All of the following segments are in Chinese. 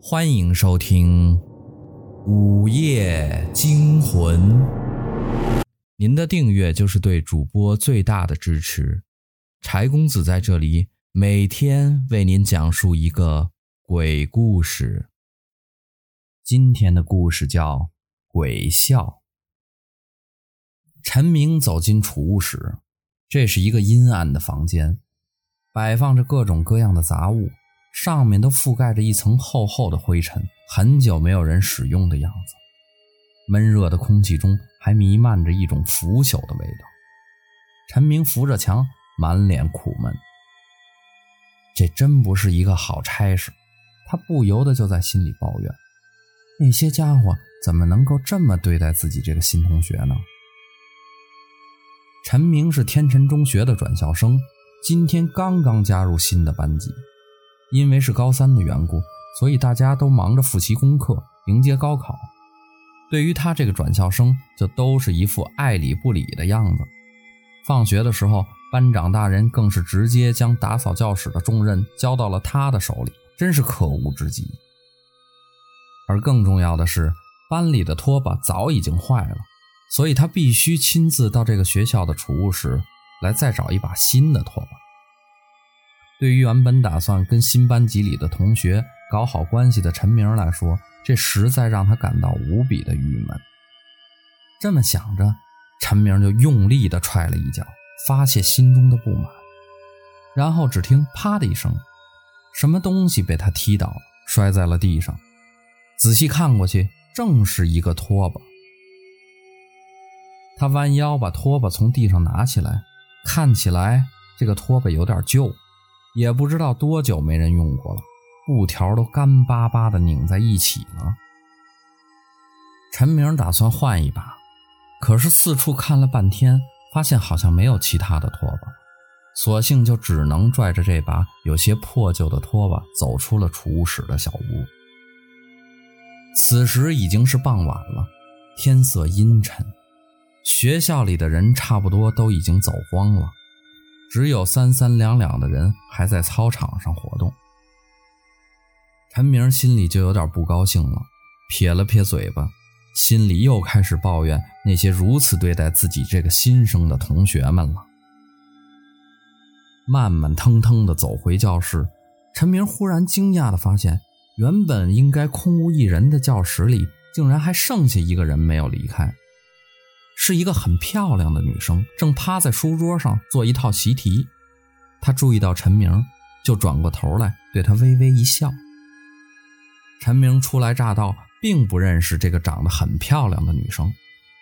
欢迎收听《午夜惊魂》。您的订阅就是对主播最大的支持。柴公子在这里每天为您讲述一个鬼故事。今天的故事叫《鬼笑》。陈明走进储物室，这是一个阴暗的房间，摆放着各种各样的杂物。上面都覆盖着一层厚厚的灰尘，很久没有人使用的样子。闷热的空气中还弥漫着一种腐朽的味道。陈明扶着墙，满脸苦闷。这真不是一个好差事，他不由得就在心里抱怨：那些家伙怎么能够这么对待自己这个新同学呢？陈明是天辰中学的转校生，今天刚刚加入新的班级。因为是高三的缘故，所以大家都忙着复习功课，迎接高考。对于他这个转校生，就都是一副爱理不理的样子。放学的时候，班长大人更是直接将打扫教室的重任交到了他的手里，真是可恶至极。而更重要的是，班里的拖把早已经坏了，所以他必须亲自到这个学校的储物室来再找一把新的拖把。对于原本打算跟新班级里的同学搞好关系的陈明来说，这实在让他感到无比的郁闷。这么想着，陈明就用力地踹了一脚，发泄心中的不满。然后只听“啪”的一声，什么东西被他踢倒，摔在了地上。仔细看过去，正是一个拖把。他弯腰把拖把从地上拿起来，看起来这个拖把有点旧。也不知道多久没人用过了，布条都干巴巴的拧在一起了。陈明打算换一把，可是四处看了半天，发现好像没有其他的拖把，索性就只能拽着这把有些破旧的拖把走出了储物室的小屋。此时已经是傍晚了，天色阴沉，学校里的人差不多都已经走光了。只有三三两两的人还在操场上活动，陈明心里就有点不高兴了，撇了撇嘴巴，心里又开始抱怨那些如此对待自己这个新生的同学们了。慢慢腾腾地走回教室，陈明忽然惊讶地发现，原本应该空无一人的教室里，竟然还剩下一个人没有离开。是一个很漂亮的女生，正趴在书桌上做一套习题。她注意到陈明，就转过头来对他微微一笑。陈明初来乍到，并不认识这个长得很漂亮的女生，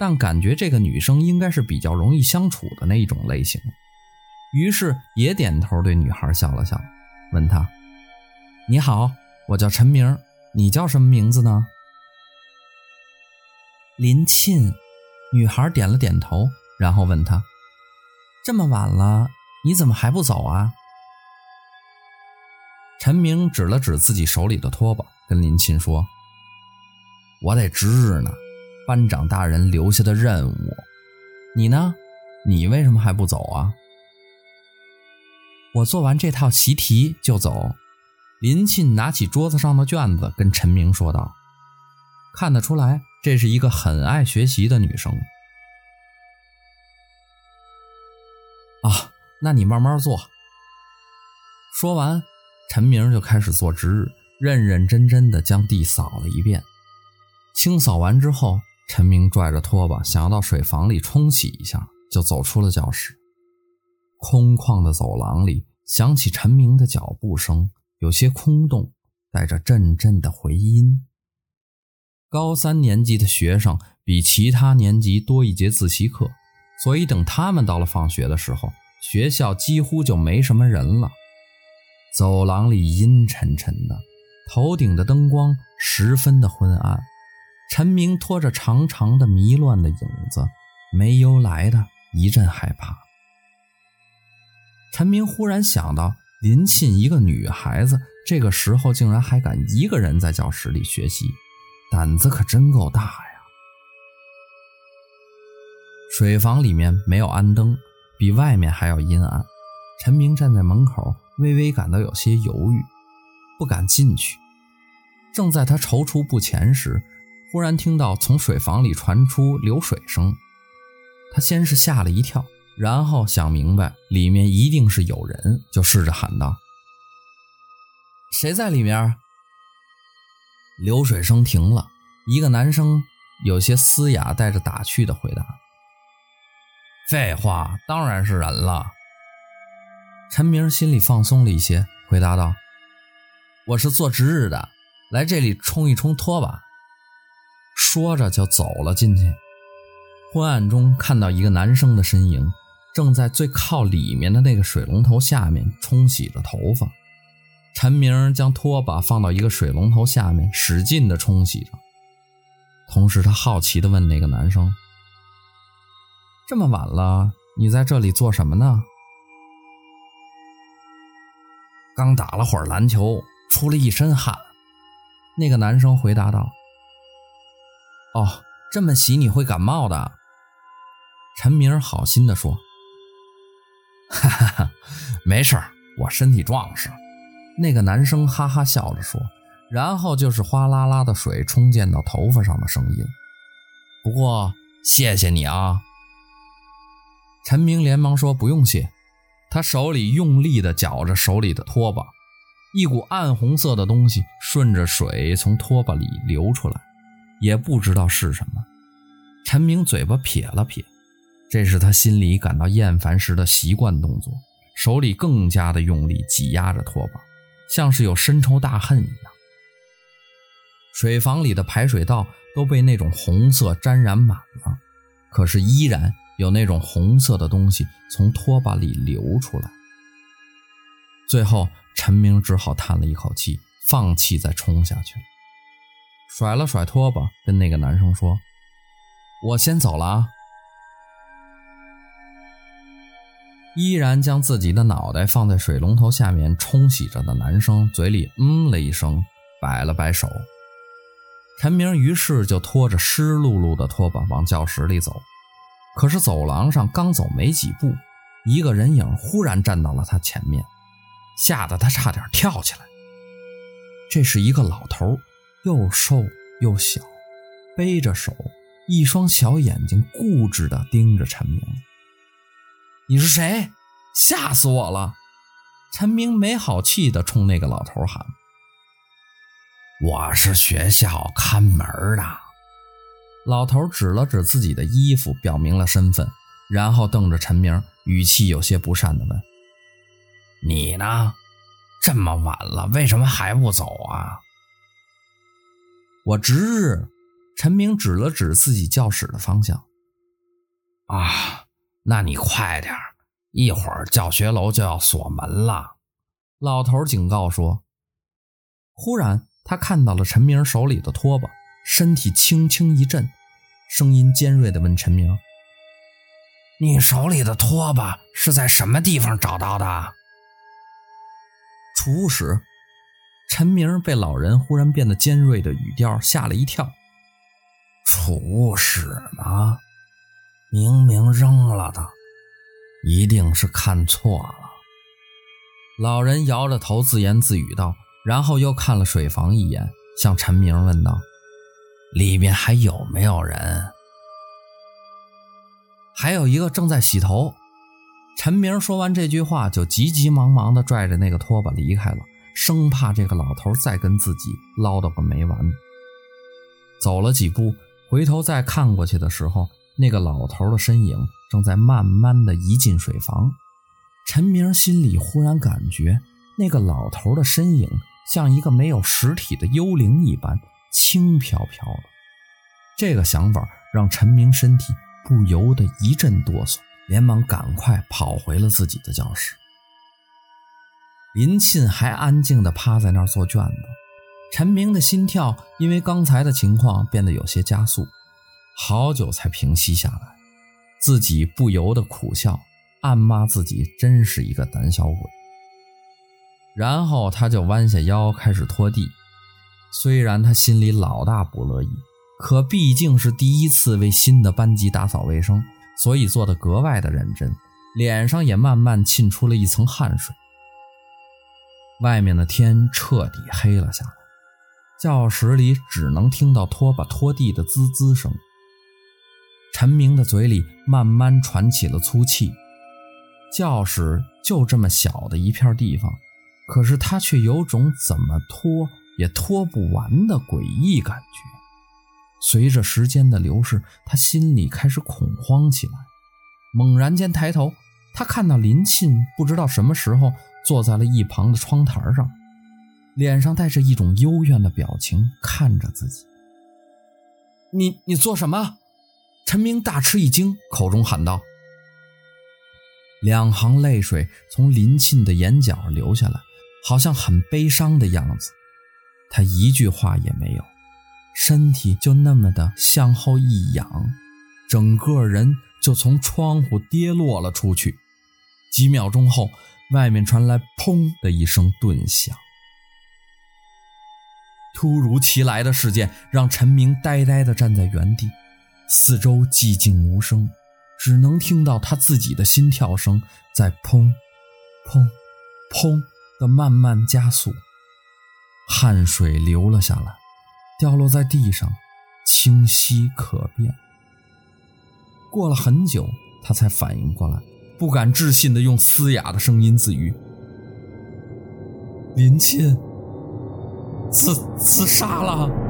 但感觉这个女生应该是比较容易相处的那一种类型，于是也点头对女孩笑了笑，问她：“你好，我叫陈明，你叫什么名字呢？”林沁。女孩点了点头，然后问他：“这么晚了，你怎么还不走啊？”陈明指了指自己手里的拖把，跟林沁说：“我得值日呢，班长大人留下的任务。你呢？你为什么还不走啊？”我做完这套习题就走。林沁拿起桌子上的卷子，跟陈明说道：“看得出来。”这是一个很爱学习的女生啊，那你慢慢做。说完，陈明就开始做值日，认认真真的将地扫了一遍。清扫完之后，陈明拽着拖把想要到水房里冲洗一下，就走出了教室。空旷的走廊里响起陈明的脚步声，有些空洞，带着阵阵的回音。高三年级的学生比其他年级多一节自习课，所以等他们到了放学的时候，学校几乎就没什么人了。走廊里阴沉沉的，头顶的灯光十分的昏暗。陈明拖着长长的迷乱的影子，没由来的一阵害怕。陈明忽然想到，林沁一个女孩子，这个时候竟然还敢一个人在教室里学习。胆子可真够大呀！水房里面没有安灯，比外面还要阴暗。陈明站在门口，微微感到有些犹豫，不敢进去。正在他踌躇不前时，忽然听到从水房里传出流水声。他先是吓了一跳，然后想明白里面一定是有人，就试着喊道：“谁在里面？”流水声停了，一个男生有些嘶哑，带着打趣的回答：“废话，当然是人了。”陈明心里放松了一些，回答道：“我是做值日的，来这里冲一冲拖把。”说着就走了进去。昏暗中看到一个男生的身影，正在最靠里面的那个水龙头下面冲洗着头发。陈明将拖把放到一个水龙头下面，使劲的冲洗着。同时，他好奇地问那个男生：“这么晚了，你在这里做什么呢？”“刚打了会儿篮球，出了一身汗。”那个男生回答道。“哦，这么洗你会感冒的。”陈明好心地说。“哈哈哈，没事儿，我身体壮实。”那个男生哈哈笑着说，然后就是哗啦啦的水冲溅到头发上的声音。不过谢谢你啊！陈明连忙说不用谢。他手里用力地搅着手里的拖把，一股暗红色的东西顺着水从拖把里流出来，也不知道是什么。陈明嘴巴撇了撇，这是他心里感到厌烦时的习惯动作，手里更加的用力挤压着拖把。像是有深仇大恨一样，水房里的排水道都被那种红色沾染满了，可是依然有那种红色的东西从拖把里流出来。最后，陈明只好叹了一口气，放弃再冲下去了，甩了甩拖把，跟那个男生说：“我先走了啊。”依然将自己的脑袋放在水龙头下面冲洗着的男生嘴里嗯了一声，摆了摆手。陈明于是就拖着湿漉漉的拖把往教室里走。可是走廊上刚走没几步，一个人影忽然站到了他前面，吓得他差点跳起来。这是一个老头，又瘦又小，背着手，一双小眼睛固执地盯着陈明。你是谁？吓死我了！陈明没好气地冲那个老头喊：“我是学校看门的。”老头指了指自己的衣服，表明了身份，然后瞪着陈明，语气有些不善地问：“你呢？这么晚了，为什么还不走啊？”我值日。陈明指了指自己教室的方向：“啊。”那你快点，一会儿教学楼就要锁门了。老头警告说。忽然，他看到了陈明手里的拖把，身体轻轻一震，声音尖锐地问陈明：“你手里的拖把是在什么地方找到的？”储物室。陈明被老人忽然变得尖锐的语调吓了一跳。储物室吗？明明扔了的，一定是看错了。老人摇着头自言自语道，然后又看了水房一眼，向陈明问道：“里面还有没有人？”还有一个正在洗头。陈明说完这句话，就急急忙忙地拽着那个拖把离开了，生怕这个老头再跟自己唠叨个没完。走了几步，回头再看过去的时候，那个老头的身影正在慢慢的移进水房，陈明心里忽然感觉那个老头的身影像一个没有实体的幽灵一般轻飘飘的。这个想法让陈明身体不由得一阵哆嗦，连忙赶快跑回了自己的教室。林沁还安静地趴在那儿做卷子，陈明的心跳因为刚才的情况变得有些加速。好久才平息下来，自己不由得苦笑，暗骂自己真是一个胆小鬼。然后他就弯下腰开始拖地，虽然他心里老大不乐意，可毕竟是第一次为新的班级打扫卫生，所以做得格外的认真，脸上也慢慢沁出了一层汗水。外面的天彻底黑了下来，教室里只能听到拖把拖地的滋滋声。陈明的嘴里慢慢喘起了粗气。教室就这么小的一片地方，可是他却有种怎么拖也拖不完的诡异感觉。随着时间的流逝，他心里开始恐慌起来。猛然间抬头，他看到林沁不知道什么时候坐在了一旁的窗台上。脸上带着一种幽怨的表情，看着自己。你你做什么？陈明大吃一惊，口中喊道。两行泪水从林沁的眼角流下来，好像很悲伤的样子。他一句话也没有，身体就那么的向后一仰，整个人就从窗户跌落了出去。几秒钟后，外面传来“砰”的一声钝响。突如其来的事件让陈明呆呆地站在原地，四周寂静无声，只能听到他自己的心跳声在砰、砰、砰的慢慢加速。汗水流了下来，掉落在地上，清晰可辨。过了很久，他才反应过来，不敢置信地用嘶哑的声音自语：“林沁。”自自杀了。